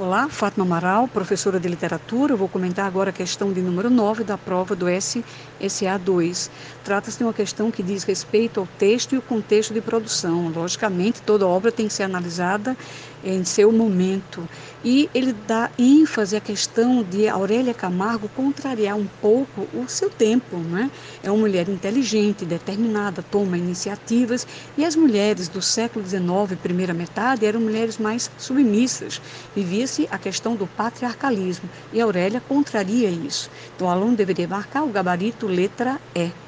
Olá, Fátima Amaral, professora de literatura. vou comentar agora a questão de número 9 da prova do SSA2. Trata-se de uma questão que diz respeito ao texto e o contexto de produção. Logicamente, toda obra tem que ser analisada em seu momento. E ele dá ênfase à questão de Aurélia Camargo contrariar um pouco o seu tempo. Né? É uma mulher inteligente, determinada, toma iniciativas, e as mulheres do século XIX, primeira metade, eram mulheres mais submissas, vivia a questão do patriarcalismo e Aurélia contraria isso. Então, o aluno deveria marcar o gabarito letra E.